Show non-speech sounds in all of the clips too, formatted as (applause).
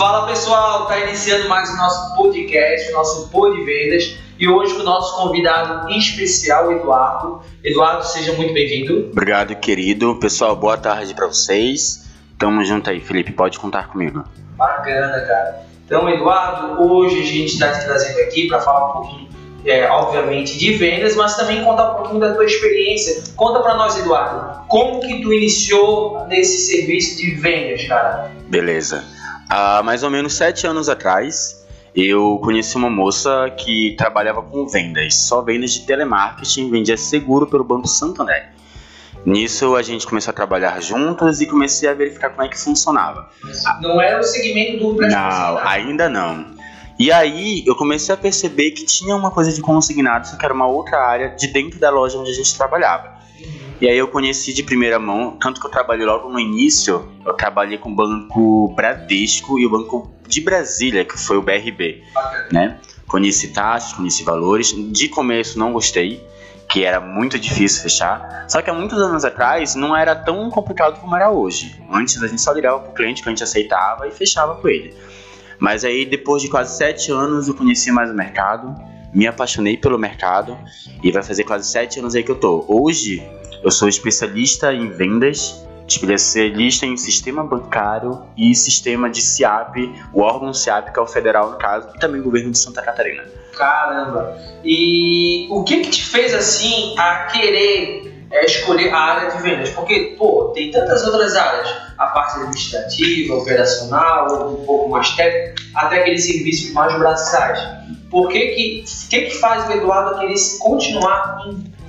Fala pessoal, tá iniciando mais o nosso podcast, o nosso Pod de Vendas e hoje com o nosso convidado especial, Eduardo. Eduardo, seja muito bem-vindo. Obrigado, querido. Pessoal, boa tarde para vocês. Tamo junto aí, Felipe, pode contar comigo. Bacana, cara. Então, Eduardo, hoje a gente está te trazendo aqui para falar um pouquinho, é, obviamente, de vendas, mas também contar um pouquinho da tua experiência. Conta para nós, Eduardo, como que tu iniciou nesse serviço de vendas, cara? Beleza. Há mais ou menos sete anos atrás, eu conheci uma moça que trabalhava com vendas, só vendas de telemarketing, vendia seguro pelo Banco Santander. Nisso a gente começou a trabalhar juntos e comecei a verificar como é que funcionava. Não era o segmento do Não, ainda não. E aí eu comecei a perceber que tinha uma coisa de consignado, só que era uma outra área de dentro da loja onde a gente trabalhava. E aí eu conheci de primeira mão, tanto que eu trabalhei logo no início, eu trabalhei com o Banco Bradesco e o Banco de Brasília, que foi o BRB, né? Conheci taxas, conheci valores. De começo não gostei, que era muito difícil fechar. Só que há muitos anos atrás não era tão complicado como era hoje. Antes a gente só ligava pro cliente que a gente aceitava e fechava com ele. Mas aí depois de quase sete anos eu conheci mais o mercado, me apaixonei pelo mercado e vai fazer quase sete anos aí que eu tô. Hoje eu sou especialista em vendas, especialista em sistema bancário e sistema de SIAP, o órgão SIAP, que é o federal no caso, e também o governo de Santa Catarina. Caramba! E o que que te fez assim a querer é, escolher a área de vendas? Porque, pô, tem tantas outras áreas, a parte administrativa, operacional, um pouco mais técnica, até aqueles serviços mais braçais. Por que que, que, que faz o Eduardo querer continuar em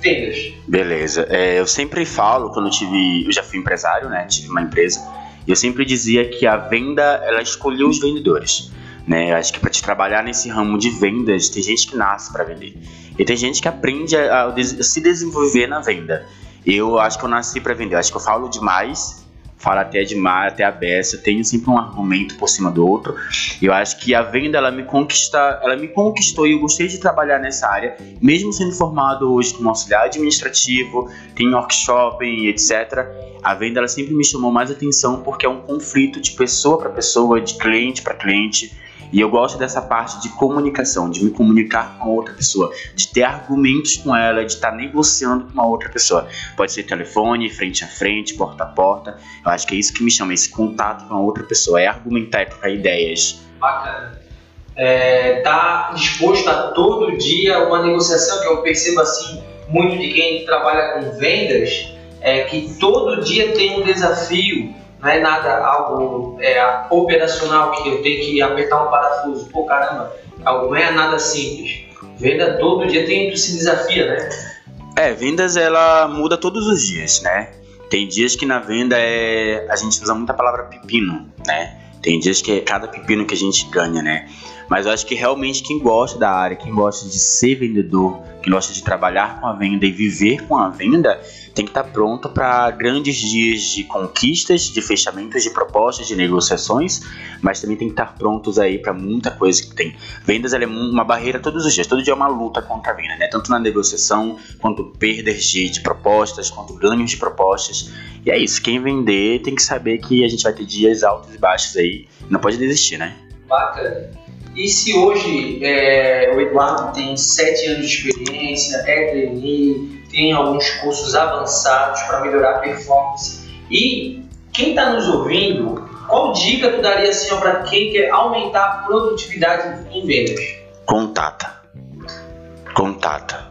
Beleza. É, eu sempre falo, quando eu tive. Eu já fui empresário, né? Tive uma empresa. E eu sempre dizia que a venda, ela escolheu os vendedores. Né? Acho que para te trabalhar nesse ramo de vendas, tem gente que nasce para vender. E tem gente que aprende a, a, se desenvolver na venda. Eu acho que eu nasci para vender. Eu acho que eu falo demais fala até de mar, até a beça, tenho sempre um argumento por cima do outro. Eu acho que a venda ela me conquista, ela me conquistou e eu gostei de trabalhar nessa área, mesmo sendo formado hoje como auxiliar administrativo, tem workshop, etc. A venda ela sempre me chamou mais atenção porque é um conflito de pessoa para pessoa, de cliente para cliente. E eu gosto dessa parte de comunicação, de me comunicar com a outra pessoa, de ter argumentos com ela, de estar negociando com uma outra pessoa. Pode ser telefone, frente a frente, porta a porta. Eu acho que é isso que me chama, esse contato com a outra pessoa, é argumentar, é trocar ideias. Bacana. É, tá disposto a todo dia uma negociação que eu percebo assim muito de quem trabalha com vendas é que todo dia tem um desafio não é nada algo é, operacional que eu tenho que apertar um parafuso. Pô, caramba, algo não é nada simples. Venda todo dia tem se desafia, né? É, vendas ela muda todos os dias, né? Tem dias que na venda é a gente usa muita palavra pepino, né? Tem dias que é cada pepino que a gente ganha, né? Mas eu acho que realmente quem gosta da área, quem gosta de ser vendedor, quem gosta de trabalhar com a venda e viver com a venda, tem que estar pronto para grandes dias de conquistas, de fechamentos de propostas, de negociações, mas também tem que estar prontos aí para muita coisa que tem. Vendas é uma barreira todos os dias, todo dia é uma luta contra a venda, né? Tanto na negociação, quanto perdas de, de propostas, quanto ganhos de propostas. E é isso, quem vender tem que saber que a gente vai ter dias altos e baixos aí, não pode desistir, né? Bacana. E se hoje é, o Eduardo tem sete anos de experiência, é trainee, tem alguns cursos avançados para melhorar a performance. E quem está nos ouvindo, qual dica tu daria assim, para quem quer aumentar a produtividade em vendas? Contata. Contata.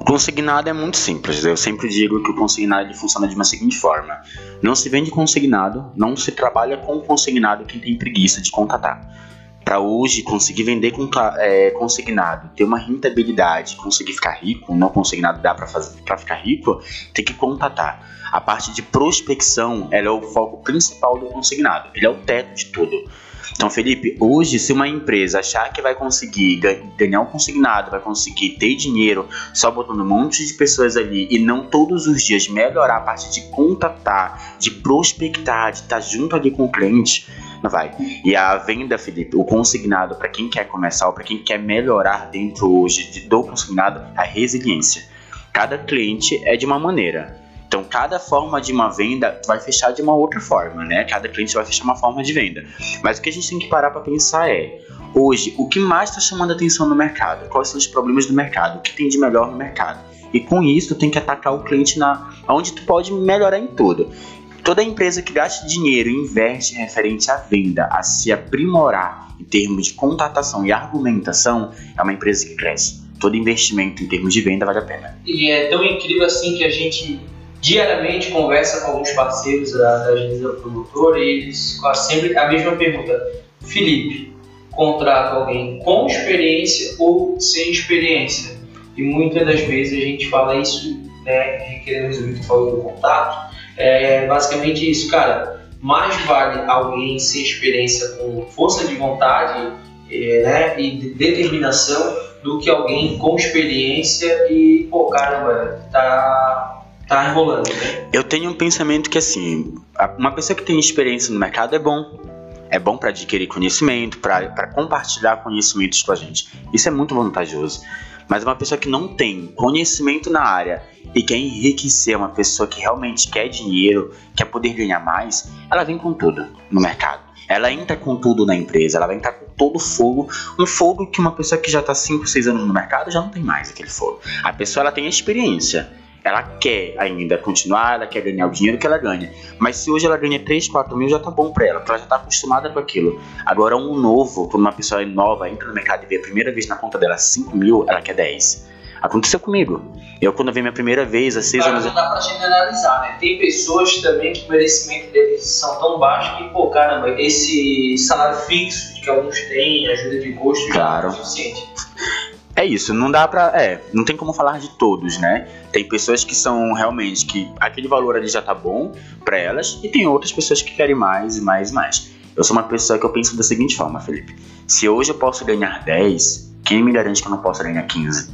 O consignado é muito simples. Eu sempre digo que o consignado funciona de uma seguinte forma: não se vende consignado, não se trabalha com consignado quem tem preguiça de contatar para hoje conseguir vender é, consignado, ter uma rentabilidade, conseguir ficar rico, não consignado dá para fazer para ficar rico, tem que contatar. A parte de prospecção, ela é o foco principal do consignado, ele é o teto de tudo. Então, Felipe, hoje, se uma empresa achar que vai conseguir ganhar um consignado, vai conseguir ter dinheiro só botando um monte de pessoas ali e não todos os dias melhorar a parte de contatar, de prospectar, de estar junto ali com o cliente, não vai. E a venda, Felipe, o consignado, para quem quer começar ou para quem quer melhorar dentro hoje do consignado, a resiliência. Cada cliente é de uma maneira. Então, cada forma de uma venda vai fechar de uma outra forma, né? Cada cliente vai fechar uma forma de venda. Mas o que a gente tem que parar para pensar é, hoje, o que mais está chamando atenção no mercado? Quais são os problemas do mercado? O que tem de melhor no mercado? E com isso, tem que atacar o cliente na onde tu pode melhorar em tudo. Toda empresa que gasta dinheiro e investe referente à venda, a se aprimorar em termos de contratação e argumentação, é uma empresa que cresce. Todo investimento em termos de venda vale a pena. E é tão incrível assim que a gente diariamente conversa com alguns parceiros da, da agência promotora e eles fazem sempre a mesma pergunta. Felipe, contrata alguém com experiência ou sem experiência? E muitas das vezes a gente fala isso, né, querendo resolver o falou do contato, é basicamente isso, cara. Mais vale alguém sem experiência com força de vontade é, né, e de determinação do que alguém com experiência e, pô, caramba, tá, tá enrolando, né? Eu tenho um pensamento que, assim, uma pessoa que tem experiência no mercado é bom. É bom para adquirir conhecimento, para compartilhar conhecimentos com a gente. Isso é muito vantajoso. Mas uma pessoa que não tem conhecimento na área e quer enriquecer uma pessoa que realmente quer dinheiro, quer poder ganhar mais, ela vem com tudo no mercado. Ela entra com tudo na empresa, ela vai entrar com todo fogo, um fogo que uma pessoa que já está 5, 6 anos no mercado já não tem mais aquele fogo. A pessoa ela tem experiência, ela quer ainda continuar, ela quer ganhar o dinheiro que ela ganha. Mas se hoje ela ganha 3, 4 mil, já tá bom pra ela, porque ela já tá acostumada com aquilo. Agora, um novo, quando uma pessoa nova entra no mercado e vê a primeira vez na conta dela 5 mil, ela quer 10. Aconteceu comigo. Eu, quando vi minha primeira vez, há 6 anos. Não dá pra generalizar, né? Tem pessoas também que o merecimento deles são tão baixos que, pô, caramba, esse salário fixo que alguns têm, ajuda de gosto, claro. já é suficiente. É isso, não dá pra. É, não tem como falar de todos, né? Tem pessoas que são realmente que aquele valor ali já tá bom para elas, e tem outras pessoas que querem mais e mais e mais. Eu sou uma pessoa que eu penso da seguinte forma, Felipe. Se hoje eu posso ganhar 10, quem me garante que eu não posso ganhar 15?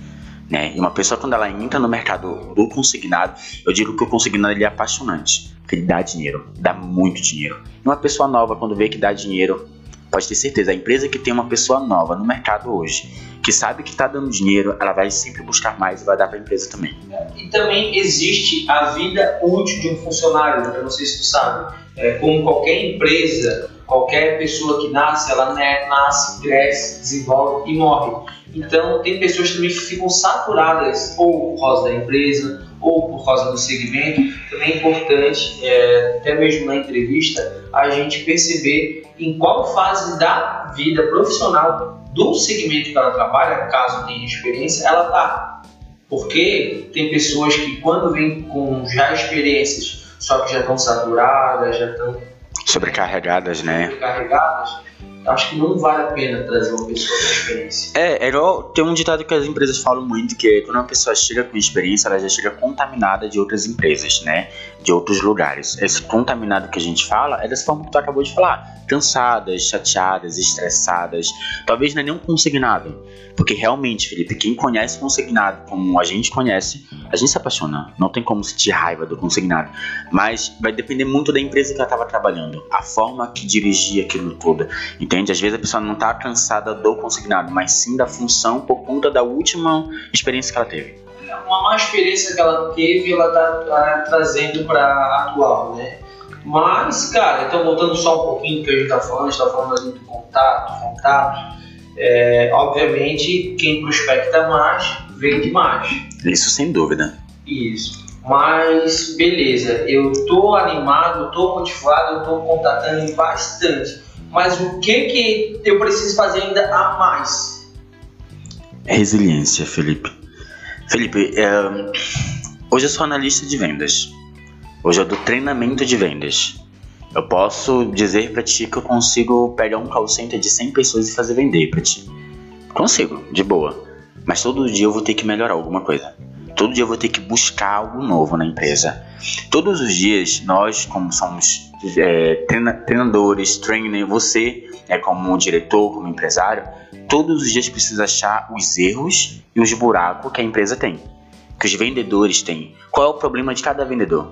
Né? E uma pessoa, quando ela entra no mercado do consignado, eu digo que o consignado ele é apaixonante, porque ele dá dinheiro, dá muito dinheiro. E uma pessoa nova, quando vê que dá dinheiro, pode ter certeza, a empresa que tem uma pessoa nova no mercado hoje, que sabe que está dando dinheiro, ela vai sempre buscar mais e vai dar para a empresa também. E também existe a vida útil de um funcionário, né? eu não sei se tu sabe, é, como qualquer empresa, qualquer pessoa que nasce, ela né, nasce, cresce, desenvolve e morre. Então tem pessoas também que ficam saturadas ou por causa da empresa ou por causa do segmento. Também é importante, é, até mesmo na entrevista, a gente perceber em qual fase da vida profissional do segmento que ela trabalha, caso tenha experiência, ela está. Porque tem pessoas que quando vêm com já experiências, só que já estão saturadas, já estão sobrecarregadas, né? Sobrecarregadas, acho que não vale a pena trazer uma pessoa com experiência. É, é igual tem um ditado que as empresas falam muito que é quando uma pessoa chega com experiência, ela já chega contaminada de outras empresas, né? De outros lugares. Esse contaminado que a gente fala é dessa forma que tu acabou de falar. Cansadas, chateadas, estressadas. Talvez não é nem um consignado. Porque realmente, Felipe, quem conhece consignado como a gente conhece, a gente se apaixona. Não tem como sentir raiva do consignado. Mas vai depender muito da empresa que ela estava trabalhando. A forma que dirigia aquilo tudo. Entende? Às vezes a pessoa não está cansada do consignado, mas sim da função por conta da última experiência que ela teve. Uma má experiência que ela teve, ela está tá trazendo para atual, né? Mas, cara, então voltando só um pouquinho do que a gente está falando, a gente está falando ali do contato, contato. É, obviamente, quem prospecta mais, vende mais. Isso sem dúvida. Isso. Mas, beleza, eu tô animado, tô motivado, eu tô contatando bastante mas o que que eu preciso fazer ainda a mais? Resiliência, Felipe. Felipe, é... hoje eu sou analista de vendas. Hoje eu dou treinamento de vendas. Eu posso dizer para ti que eu consigo pegar um call center de 100 pessoas e fazer vender para ti. Consigo, de boa. Mas todo dia eu vou ter que melhorar alguma coisa. Todo dia eu vou ter que buscar algo novo na empresa. Todos os dias, nós, como somos é, treinadores, trainer, você é como diretor, como empresário, todos os dias precisa achar os erros e os buracos que a empresa tem, que os vendedores têm. Qual é o problema de cada vendedor?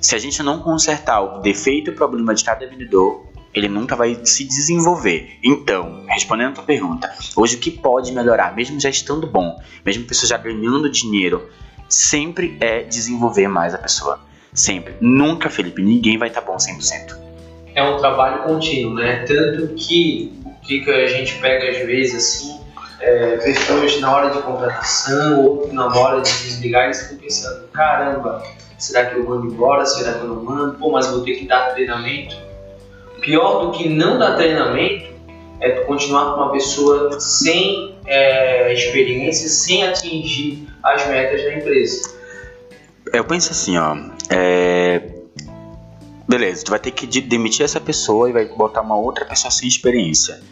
Se a gente não consertar o defeito e o problema de cada vendedor, ele nunca vai se desenvolver. Então, respondendo a tua pergunta, hoje o que pode melhorar, mesmo já estando bom, mesmo a pessoa já ganhando dinheiro, sempre é desenvolver mais a pessoa Sempre. Nunca, Felipe, ninguém vai estar tá bom 100%. É um trabalho contínuo, né? Tanto que o que a gente pega às vezes assim, é, pessoas na hora de contratação ou na hora de desligar, eles ficam pensando: caramba, será que eu mando embora? Será que eu não mando? Pô, mas vou ter que dar treinamento. Pior do que não dar treinamento é continuar com uma pessoa sem é, experiência, sem atingir as metas da empresa. Eu penso assim, ó. É... Beleza, tu vai ter que demitir essa pessoa e vai botar uma outra pessoa sem experiência.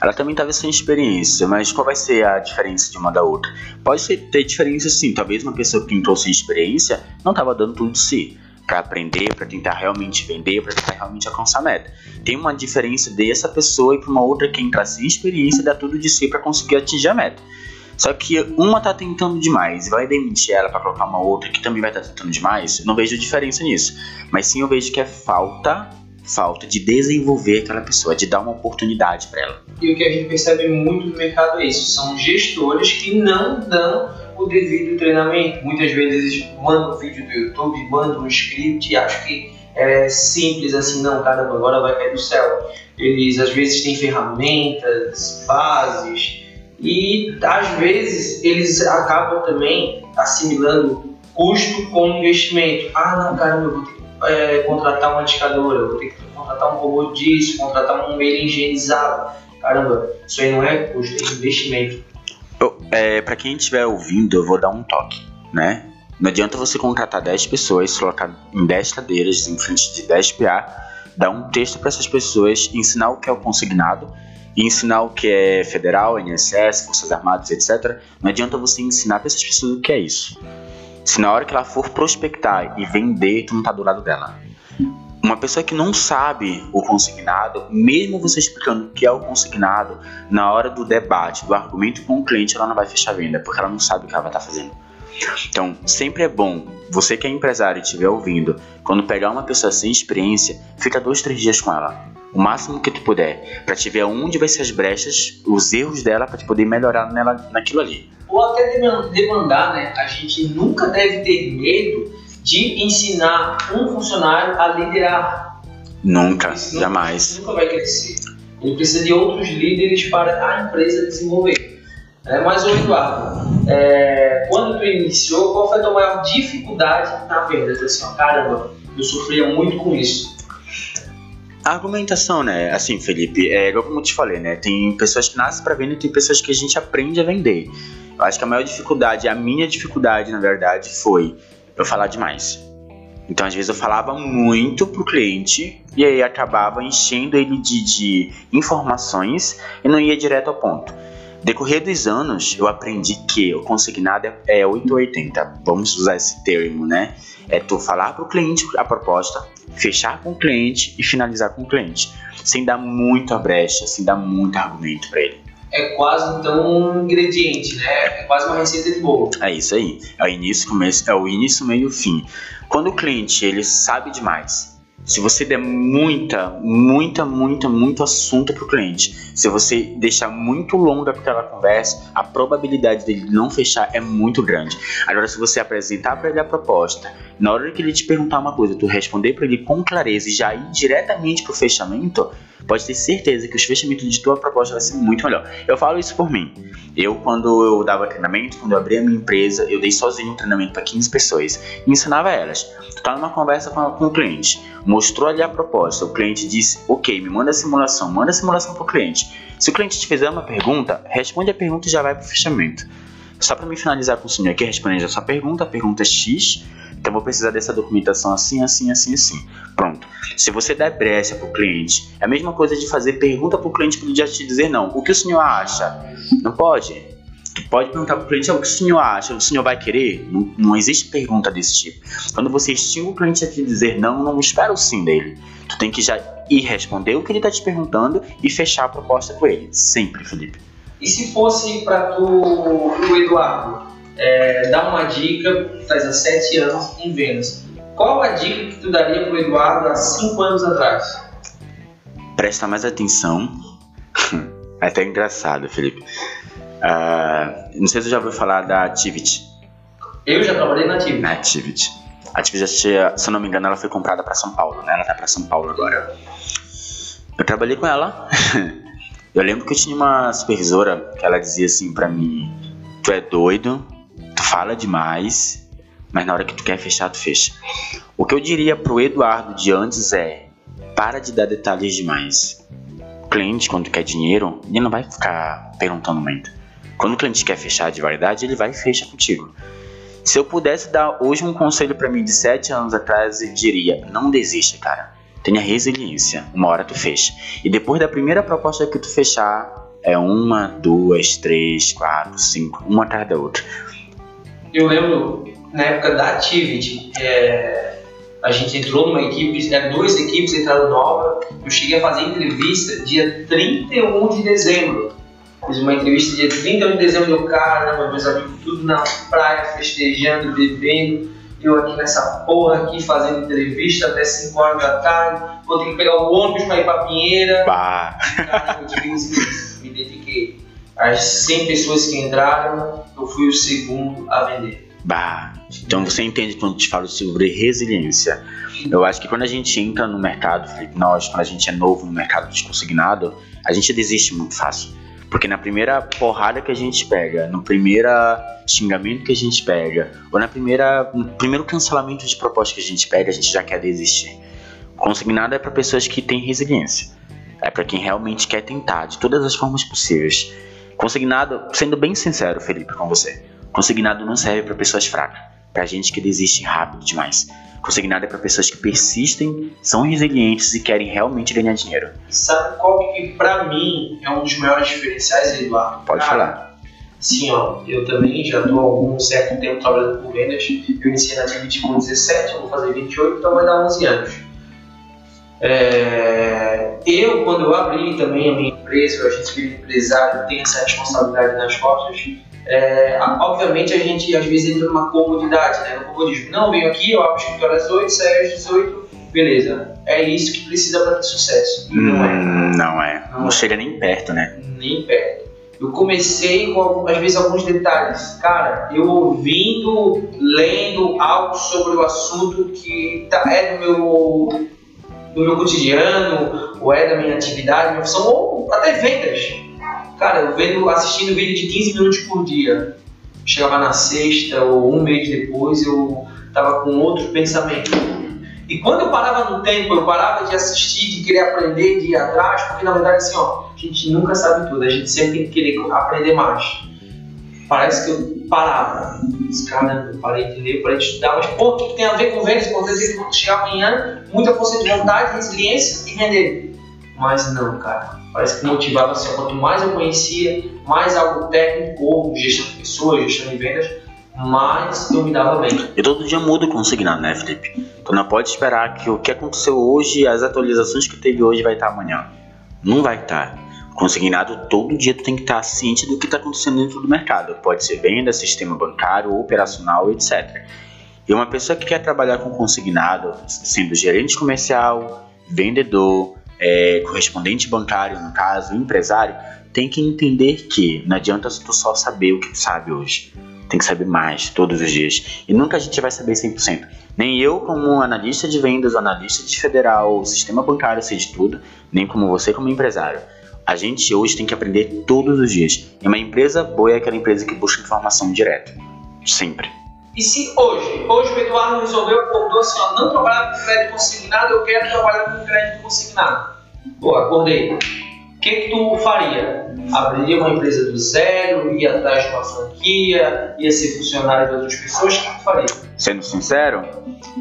Ela também estava sem experiência, mas qual vai ser a diferença de uma da outra? Pode ter diferença sim, talvez uma pessoa que entrou sem experiência não estava dando tudo de si para aprender, para tentar realmente vender, para tentar realmente alcançar a meta. Tem uma diferença dessa pessoa e para uma outra que entrar sem experiência dá tudo de si para conseguir atingir a meta. Só que uma tá tentando demais, vai demitir ela para colocar uma outra que também vai estar tá tentando demais. Eu não vejo diferença nisso, mas sim eu vejo que é falta falta de desenvolver aquela pessoa, de dar uma oportunidade para ela. E o que a gente percebe muito no mercado é isso, são gestores que não dão o devido treinamento. Muitas vezes eles mandam um vídeo do YouTube, mandam um script e acham que é simples assim, não, caramba, agora vai cair do céu. Eles às vezes têm ferramentas, bases e às vezes eles acabam também assimilando custo com investimento. Ah, não, caramba, eu vou ter que é, contratar uma discadora, vou ter que contratar um robô disso, contratar um meio higienizado. Caramba, isso aí não é custo, é investimento. É, para quem estiver ouvindo, eu vou dar um toque, né? Não adianta você contratar 10 pessoas, colocar em 10 cadeiras, em frente de 10 PA, dar um texto para essas pessoas, ensinar o que é o consignado, ensinar o que é federal, INSS, Forças Armadas, etc. Não adianta você ensinar para essas pessoas o que é isso. Se na hora que ela for prospectar e vender, tu não tá do lado dela. Uma pessoa que não sabe o consignado, mesmo você explicando o que é o consignado, na hora do debate, do argumento com o cliente, ela não vai fechar a venda, porque ela não sabe o que ela vai estar tá fazendo. Então, sempre é bom, você que é empresário e estiver ouvindo, quando pegar uma pessoa sem experiência, fica dois, três dias com ela. O máximo que tu puder, para te ver onde vai ser as brechas, os erros dela, para te poder melhorar nela, naquilo ali. Ou até demandar, né? A gente nunca deve ter medo de ensinar um funcionário a liderar. Nunca, jamais. Nunca vai crescer. Ele precisa de outros líderes para a empresa desenvolver. É, mas, ô Eduardo, é, quando tu iniciou, qual foi a tua maior dificuldade na venda? Assim, ó, caramba, eu sofria muito com isso. A argumentação, né? Assim, Felipe, é igual como eu te falei, né? Tem pessoas que nascem para vender e tem pessoas que a gente aprende a vender. Eu acho que a maior dificuldade, a minha dificuldade, na verdade, foi eu falar demais. Então, às vezes, eu falava muito pro cliente e aí acabava enchendo ele de, de informações e não ia direto ao ponto. Decorrer dos anos, eu aprendi que o consignado é 880. Vamos usar esse termo, né? É tu falar pro cliente a proposta, fechar com o cliente e finalizar com o cliente, sem dar muita brecha, sem dar muito argumento para ele é quase então um ingrediente, né? É quase uma receita de bolo. É isso aí. É o início, começo, é o início, meio e fim. Quando o cliente ele sabe demais, se você der muita, muita, muita, muito assunto para o cliente, se você deixar muito longa aquela conversa, a probabilidade dele não fechar é muito grande. Agora, se você apresentar para ele a proposta, na hora que ele te perguntar uma coisa, tu responder para ele com clareza e já ir diretamente para o fechamento, pode ter certeza que os fechamentos de tua proposta vai ser muito melhor. Eu falo isso por mim. Eu, quando eu dava treinamento, quando eu abri a minha empresa, eu dei sozinho um treinamento para 15 pessoas e ensinava elas. Tu tá numa conversa com, com o cliente, mostrou ali a proposta, o cliente disse, ok, me manda a simulação, manda a simulação para o cliente. Se o cliente te fizer uma pergunta, responde a pergunta e já vai para o fechamento. Só para me finalizar com o senhor aqui, respondendo a sua pergunta, a pergunta é X, então vou precisar dessa documentação assim, assim, assim, assim. Pronto. Se você der brecha para o cliente, é a mesma coisa de fazer pergunta para o cliente para ele já te dizer não. O que o senhor acha? Não pode. Tu pode perguntar para o cliente o que o senhor acha, o senhor vai querer? Não, não existe pergunta desse tipo. Quando você estima o cliente a te dizer não, não espera o sim dele. Tu tem que já ir responder o que ele está te perguntando e fechar a proposta com ele. Sempre, Felipe. E se fosse para tu, o Eduardo, é, dar uma dica, faz há sete anos em vendas. Qual a dica que tu daria para o Eduardo há cinco anos atrás? Presta mais atenção. (laughs) é até engraçado, Felipe. Uh, não sei se você já ouviu falar da Activity. Eu já trabalhei na Activity. Na Activity. A Activision, se eu não me engano, ela foi comprada para São Paulo, né? Ela tá para São Paulo agora. Eu trabalhei com ela. (laughs) eu lembro que eu tinha uma supervisora que ela dizia assim para mim: Tu é doido, tu fala demais, mas na hora que tu quer fechar, tu fecha. O que eu diria pro Eduardo de antes é: para de dar detalhes demais. O cliente, quando quer dinheiro, ele não vai ficar perguntando muito. Quando o cliente quer fechar de verdade, ele vai e fecha contigo. Se eu pudesse dar hoje um conselho para mim de 7 anos atrás, eu diria: não desista, cara. Tenha resiliência. Uma hora tu fecha. E depois da primeira proposta que tu fechar, é uma, duas, três, quatro, cinco, uma atrás da outra. Eu lembro na época da Activity, é, a gente entrou numa equipe, eram duas equipes entraram nova. Eu cheguei a fazer entrevista dia 31 de dezembro. Fiz uma entrevista dia 31 de dezembro, meu caramba, meus amigos tudo na praia, festejando, bebendo. Eu aqui nessa porra aqui fazendo entrevista até 5 horas da tarde. Vou ter que pegar o ônibus pra ir pra Pinheira. Bah. Caramba, me dediquei. As 100 pessoas que entraram, eu fui o segundo a vender. Bah. Então você entende quando te falo sobre resiliência. Eu acho que quando a gente entra no mercado, Felipe, nós, quando a gente é novo no mercado de consignado, a gente desiste muito fácil. Porque na primeira porrada que a gente pega, no primeiro xingamento que a gente pega, ou na primeira, no primeiro cancelamento de proposta que a gente pega, a gente já quer desistir. Consignado é para pessoas que têm resiliência. É para quem realmente quer tentar de todas as formas possíveis. Consignado, sendo bem sincero, Felipe, com você, consignado não serve para pessoas fracas, para gente que desiste rápido demais. Consignado é para pessoas que persistem, são resilientes e querem realmente ganhar dinheiro. Sabe qual que para mim é um dos maiores diferenciais, Eduardo? Pode falar. Sim, ó, eu também já estou há algum certo tempo trabalhando com vendas. Eu iniciei na Activity com 17, eu vou fazer 28, então vai dar 11 anos. É, eu, quando eu abri também a minha empresa, a gente vira empresário, tem essa responsabilidade nas costas é, obviamente a gente às vezes entra numa comodidade, né? No comodismo. Não, venho aqui, eu abro o escritório às 8, saio às 18, beleza. É isso que precisa para ter sucesso. E não é. Hum, não é. Não, não é. chega nem perto, né? Nem perto. Eu comecei com, às vezes, alguns detalhes. Cara, eu ouvindo, lendo algo sobre o assunto que tá, é do meu, do meu cotidiano, ou é da minha atividade, minha ou até vendas Cara, eu vendo, assistindo vídeo de 15 minutos por dia. Chegava na sexta ou um mês depois, eu tava com outro pensamento. E quando eu parava no tempo, eu parava de assistir, de querer aprender, de ir atrás, porque na verdade assim, ó, a gente nunca sabe tudo, a gente sempre tem que querer aprender mais. Parece que eu parava. Cara, eu parei de ler, parei de estudar, mas pô, o que tem a ver com vendas? Pode dizer que chegar amanhã, muita força de vontade, resiliência e render. Mas não, cara. Parece que motivava assim, quanto mais eu conhecia, mais algo técnico, ou gestão de pessoas, gestão de vendas, mais eu me dava bem. E todo dia muda o consignado, né, Felipe? Tu não pode esperar que o que aconteceu hoje, as atualizações que teve hoje vai estar amanhã. Não vai estar. Consignado, todo dia tu tem que estar ciente do que está acontecendo dentro do mercado. Pode ser venda, sistema bancário, operacional, etc. E uma pessoa que quer trabalhar com consignado, sendo gerente comercial, vendedor, é, correspondente bancário, no caso, empresário, tem que entender que não adianta tu só saber o que tu sabe hoje. Tem que saber mais todos os dias. E nunca a gente vai saber 100%. Nem eu, como analista de vendas, analista de federal, sistema bancário, sei de tudo, nem como você, como empresário. A gente hoje tem que aprender todos os dias. E uma empresa boa é aquela empresa que busca informação direta. Sempre. E se hoje, hoje o Eduardo resolveu, acordou assim, ó, não trabalhar com crédito consignado, eu quero trabalhar com crédito consignado. Pô, acordei. O que, que tu faria? Abriria uma empresa do zero, ia atrás de uma franquia, ia ser funcionário de outras pessoas? O que, tu faria? Sendo sincero,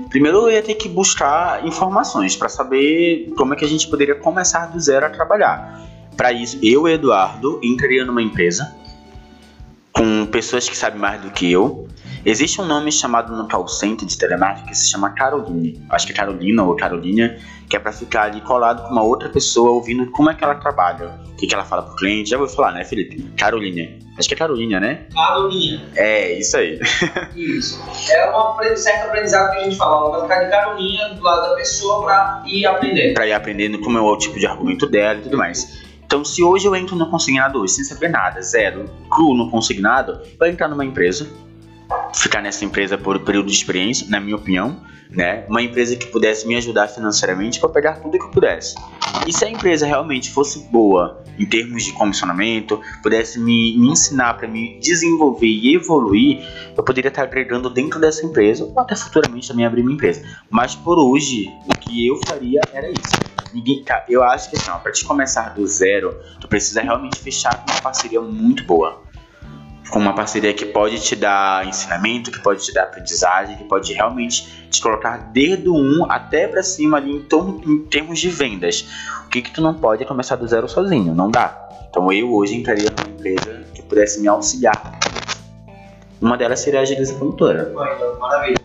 primeiro eu ia ter que buscar informações para saber como é que a gente poderia começar do zero a trabalhar. Para isso, eu Eduardo entraria numa empresa com pessoas que sabem mais do que eu. Existe um nome chamado no call center de telemarketing que se chama Caroline. Acho que é Carolina ou Carolina que é para ficar ali colado com uma outra pessoa, ouvindo como é que ela trabalha, o que, que ela fala pro cliente. Já vou falar, né, Felipe? Carolina. Acho que é Carolina, né? Carolina. É, isso aí. (laughs) Isso. É um certo aprendizado que a gente fala. Vai ficar de Carolina do lado da pessoa para ir aprendendo. Para ir aprendendo como é o tipo de argumento dela e tudo mais. Então, se hoje eu entro no consignado sem saber nada, zero, cru no consignado, eu entrar numa empresa, ficar nessa empresa por um período de experiência, na minha opinião, né? Uma empresa que pudesse me ajudar financeiramente para pegar tudo que eu pudesse. E se a empresa realmente fosse boa em termos de comissionamento, pudesse me, me ensinar para me desenvolver e evoluir, eu poderia estar agregando dentro dessa empresa ou até futuramente também abrir minha empresa. Mas por hoje, o que eu faria era isso. Ninguém, eu acho que assim, para te começar do zero, tu precisa realmente fechar com uma parceria muito boa com uma parceria que pode te dar ensinamento, que pode te dar aprendizagem, que pode realmente te colocar desde o 1 até para cima ali em, em, termos de vendas. O que que tu não pode é começar do zero sozinho, não dá. Então eu hoje entraria numa empresa que pudesse me auxiliar. Uma delas seria a agência promotora. Maravilha.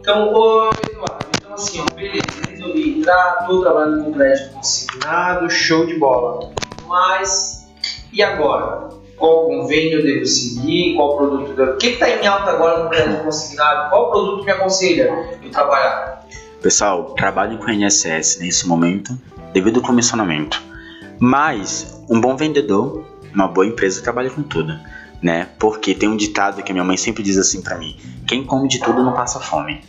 Então, ô Eduardo, então assim, ó, beleza, resolvi entrar, tô trabalhando com crédito consignado, show de bola. Mas, e agora? Qual convênio devo seguir, qual produto devo... O que está em alta agora no crédito consignado? Qual produto me aconselha eu trabalhar? Pessoal, trabalhem com INSS nesse momento devido ao comissionamento. Mas um bom vendedor, uma boa empresa trabalha com tudo, né? Porque tem um ditado que minha mãe sempre diz assim para mim: quem come de tudo não passa fome.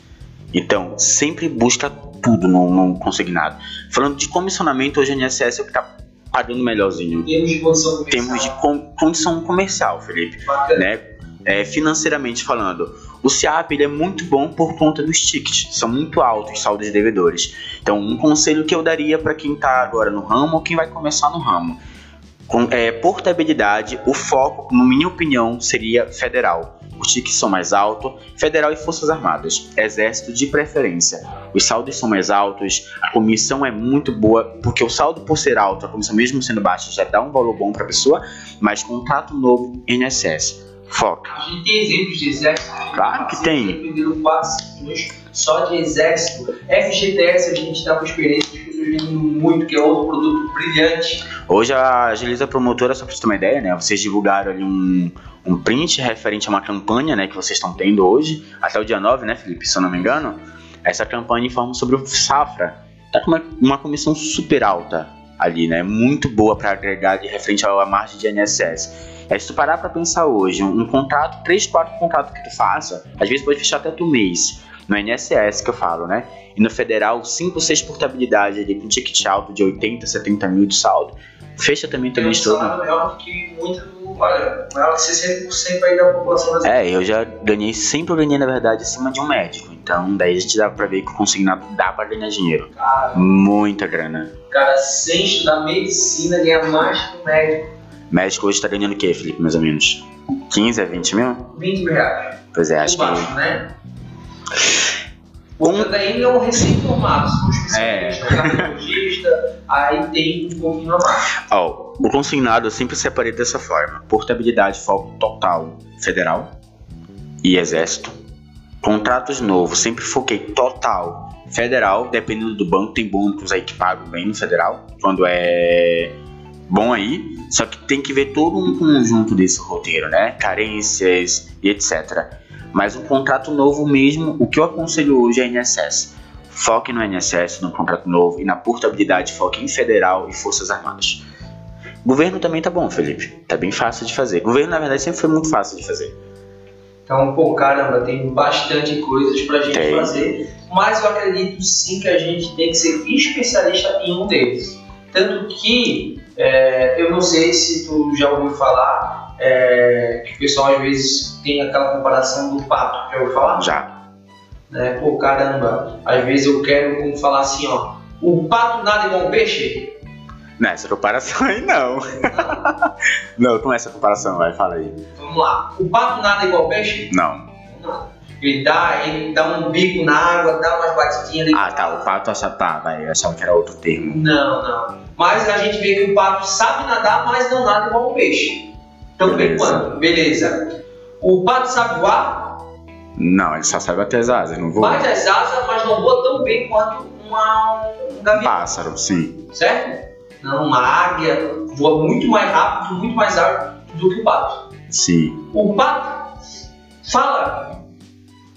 Então, sempre busca tudo no, no consignado. Falando de comissionamento, hoje o INSS é o que está pagando melhorzinho. Temos de condição comercial. Temos de condição comercial, Felipe. Bacana. Né? É, financeiramente falando, o CIAP ele é muito bom por conta dos tickets, são muito altos os saldos devedores. Então, um conselho que eu daria para quem está agora no ramo ou quem vai começar no ramo, com é, portabilidade, o foco, na minha opinião, seria federal os tickets são mais altos, federal e forças armadas, exército de preferência. Os saldos são mais altos, a comissão é muito boa, porque o saldo por ser alto, a comissão mesmo sendo baixa já dá um valor bom para a pessoa, mas contrato novo INSS. Foca. A gente tem exemplos de exército. Claro que tem. Só de exército. FGTS a gente dá com experiência muito, que é outro produto brilhante. Hoje a Agiliza Promotora, só para você ter uma ideia, né? Vocês divulgaram ali um, um print referente a uma campanha né, que vocês estão tendo hoje, até o dia 9, né, Felipe, se eu não me engano. Essa campanha informa sobre o Safra. Tá com uma, uma comissão super alta ali, né? Muito boa para agregar de referente à margem de INSS. É, se tu parar para pensar hoje, um, um contrato, três, quatro contratos que tu faça, às vezes pode fechar até tu mês. No INSS que eu falo, né? E no federal, 5, 6 portabilidade ali com ticket alto de 80, 70 mil de saldo. Fecha também teu muita olha, maior que 60% aí da população brasileira. É, eu já ganhei, sempre ganhei, na verdade, acima de um médico. Então, daí a gente dá pra ver que o consignado dá pra ganhar dinheiro. Cara, Muita grana. Cara, sem estudar medicina, ganha mais que um médico. Médico hoje tá ganhando o quê, Felipe, mais ou menos? 15 a 20 mil? 20 mil reais. Pois é, acho baixo, que... né? Um... ainda é um recém-formado, se especialista, é. cardiologista, aí tem um pouquinho a mais. Oh, o consignado eu sempre separei dessa forma: portabilidade, foco total federal e exército. Contratos novos, sempre foquei total federal, dependendo do banco, tem bancos aí que pagam bem no federal, quando é bom aí, só que tem que ver todo um conjunto desse roteiro, né? Carências e etc. Mas um contrato novo mesmo, o que eu aconselho hoje é INSS. Foque no INSS, no contrato novo e na portabilidade, foque em federal e forças armadas. Governo também tá bom, Felipe. Tá bem fácil de fazer. Governo, na verdade, sempre foi muito fácil de fazer. Então, pô, caramba, tem bastante coisas pra gente tem. fazer. Mas eu acredito sim que a gente tem que ser especialista em um deles. Tanto que, é, eu não sei se tu já ouviu falar, é, que o pessoal às vezes tem aquela comparação do pato. Já ouviu falar? Já. Né? Pô, caramba, às vezes eu quero como falar assim, ó, o pato nada igual um peixe. Nessa comparação aí não. (laughs) não, com essa comparação, vai, fala aí. Vamos lá. O pato nada igual peixe? Não. Não. Ele dá, ele dá um bico na água, dá umas batidinhas. Ah, tá. O pato achava, tá, vai, eu achava que era outro termo. Não, não. Mas a gente vê que o pato sabe nadar, mas não nada igual um peixe. Então, Beleza. quanto? Beleza. O pato sabe voar? Não, ele só sabe bater as asas, não voa. Bate as asas, mas não voa tão bem quanto uma, um gavião. Pássaro, sim. Certo? Não, uma águia voa muito mais rápido, muito mais alto do que o pato. Sim. O pato fala.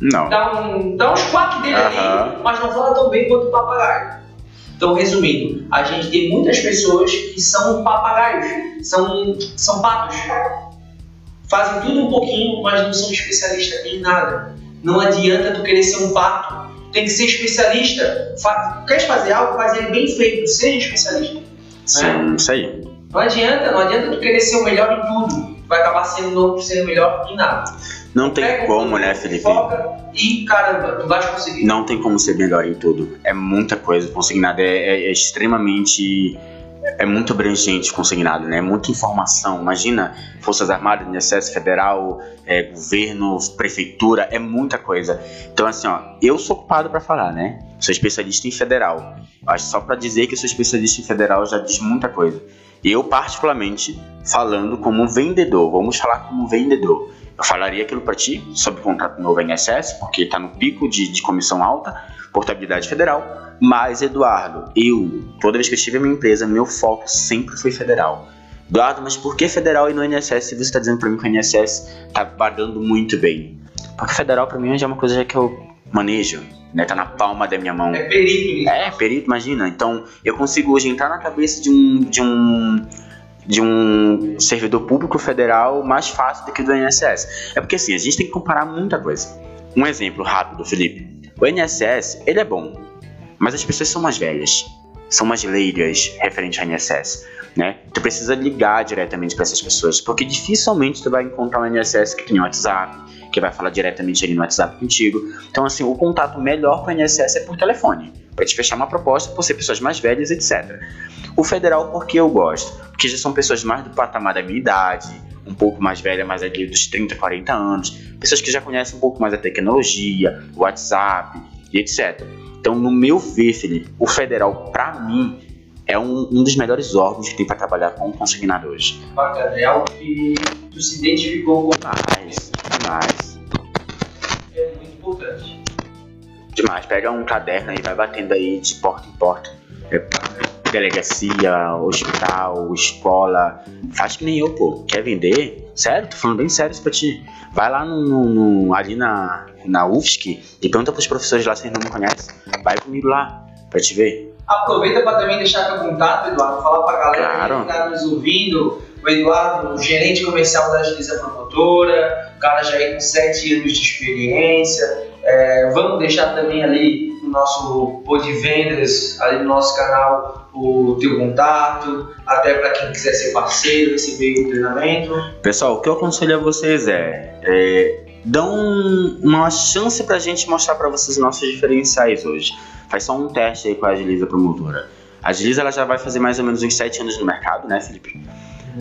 Não. Dá, um, dá uns quatro dele uh -huh. ali, mas não fala tão bem quanto o papagaio. Então, resumindo, a gente tem muitas pessoas que são papagaios, são, são patos. fazem tudo um pouquinho, mas não são especialistas em nada. Não adianta tu querer ser um pato. Tem que ser especialista. Fa Queres fazer algo, faz ele bem feito. Seja especialista. Sim, né? isso aí. Não adianta, não adianta tu querer ser o melhor em tudo. Vai acabar sendo, sendo melhor em nada. Não tem Pega como, né, Felipe? Foca e caramba, tu vai conseguir. Não tem como ser melhor em tudo. É muita coisa. Consignado é, é- é extremamente. É muito abrangente consignado, né? É muita informação. Imagina Forças Armadas, INSS Federal, é, governo, prefeitura, é muita coisa. Então, assim, ó, eu sou ocupado para falar, né? Sou especialista em federal. Que só para dizer que sou especialista em federal já diz muita coisa. Eu, particularmente, falando como vendedor, vamos falar como vendedor. Eu falaria aquilo para ti sobre contrato novo INSS, porque está no pico de, de comissão alta, portabilidade federal. Mas, Eduardo, eu, toda vez que eu tive a minha empresa, meu foco sempre foi federal. Eduardo, mas por que federal e não INSS você está dizendo para mim que o INSS está pagando muito bem? Porque federal para mim já é uma coisa que eu manejo, né? Tá na palma da minha mão. É perito. É, perito, imagina. Então, eu consigo hoje entrar na cabeça de um, de um, de um servidor público federal mais fácil do que do INSS. É porque assim, a gente tem que comparar muita coisa. Um exemplo rápido, Felipe. O INSS, ele é bom, mas as pessoas são mais velhas, são mais leigas referente ao INSS, né? Tu precisa ligar diretamente para essas pessoas, porque dificilmente tu vai encontrar um INSS que tem WhatsApp, que vai falar diretamente ali no WhatsApp contigo. Então, assim, o contato melhor com o INSS é por telefone, para te fechar uma proposta por ser pessoas mais velhas, etc. O federal, porque eu gosto? Porque já são pessoas mais do patamar da minha idade, um pouco mais velha, mais ali dos 30, 40 anos, pessoas que já conhecem um pouco mais a tecnologia, o WhatsApp e etc. Então, no meu ver, Felipe, o federal, para mim, é um, um dos melhores órgãos que tem para trabalhar com consignadores. Bacana, é algo que tu se identificou com Demais, demais, é muito importante. demais. Pega um caderno e vai batendo aí de porta em porta. É, delegacia, hospital, escola. Faz que nem eu, pô. Quer vender? Sério? Tô falando bem sério isso pra ti. Vai lá no, no- no- ali na, na UFSC e pergunta pros professores lá se eles não me conhecem. Vai comigo lá pra te ver. Aproveita para também deixar teu contato, Eduardo, falar para a galera Claro. que está nos ouvindo. O Eduardo, o gerente comercial da Agiliza Promotora, o cara já com 7 anos de experiência. É, vamos deixar também ali no nosso Pô de Vendas, ali no nosso canal, o teu contato, até para quem quiser ser parceiro, receber o treinamento. Pessoal, o que eu aconselho a vocês é, é dão uma chance pra gente mostrar pra vocês os nossos diferenciais hoje. Faz só um teste aí com a Agiliza Promotora. A Agiliza ela já vai fazer mais ou menos uns 7 anos no mercado, né, Felipe?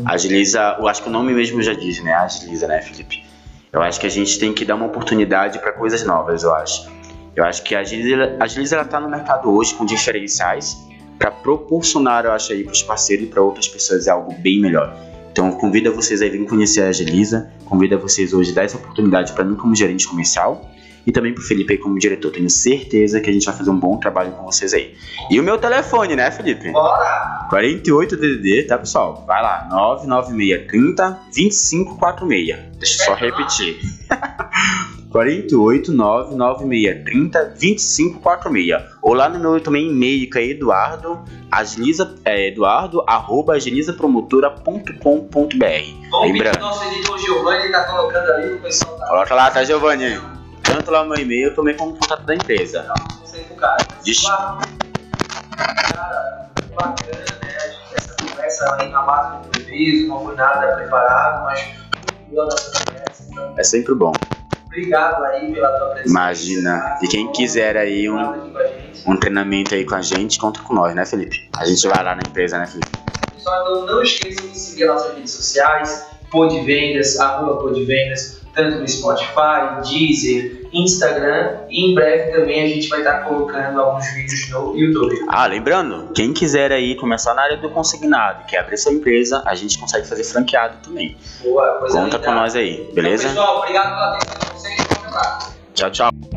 A Agiliza, eu acho que o nome mesmo já diz, né? Agiliza, né, Felipe? Eu acho que a gente tem que dar uma oportunidade para coisas novas, eu acho. Eu acho que a Agiliza, a Agiliza ela tá no mercado hoje com diferenciais para proporcionar, eu acho aí, para os parceiros e para outras pessoas é algo bem melhor. Então, convido vocês a virem conhecer a Agiliza, convido vocês hoje a dar essa oportunidade para mim como gerente comercial e também para o Felipe aí como diretor. Tenho certeza que a gente vai fazer um bom trabalho com vocês aí. E o meu telefone, né, Felipe? Bora! 48 DDD, tá, pessoal? Vai lá, 99630 2546. Deixa eu só repetir. 48 99630 2546. Ou lá no meu também e-mail que é eduardo, agiliza, é, eduardo arroba agilizapromotora.com.br. Lembrando. o nosso editor Giovanni, tá colocando ali, o pessoal tá Coloca lá, tá, Giovanni? Tanto lá no meu e-mail, eu também como contato da empresa. Você pro cara. Cara, bacana, né? A gente essa conversa aí na base do improviso, não foi nada preparado, mas boa nossa conversa. É sempre bom. obrigado aí pela tua presença. Imagina. E quem quiser aí um, um treinamento aí com a gente, conta com nós, né, Felipe? A gente vai lá na empresa, né, Felipe? Pessoal, então não esqueçam de seguir nossas redes sociais, Pod Vendas, arroba Pod Vendas, tanto no Spotify, Deezer, Instagram e em breve também a gente vai estar colocando alguns vídeos no YouTube. Ah, lembrando, quem quiser aí começar na área do consignado, quer abrir sua empresa, a gente consegue fazer franqueado também. Boa, coisa Conta com nós aí, beleza? Então, pessoal, obrigado pela atenção de vocês. Tchau, tchau.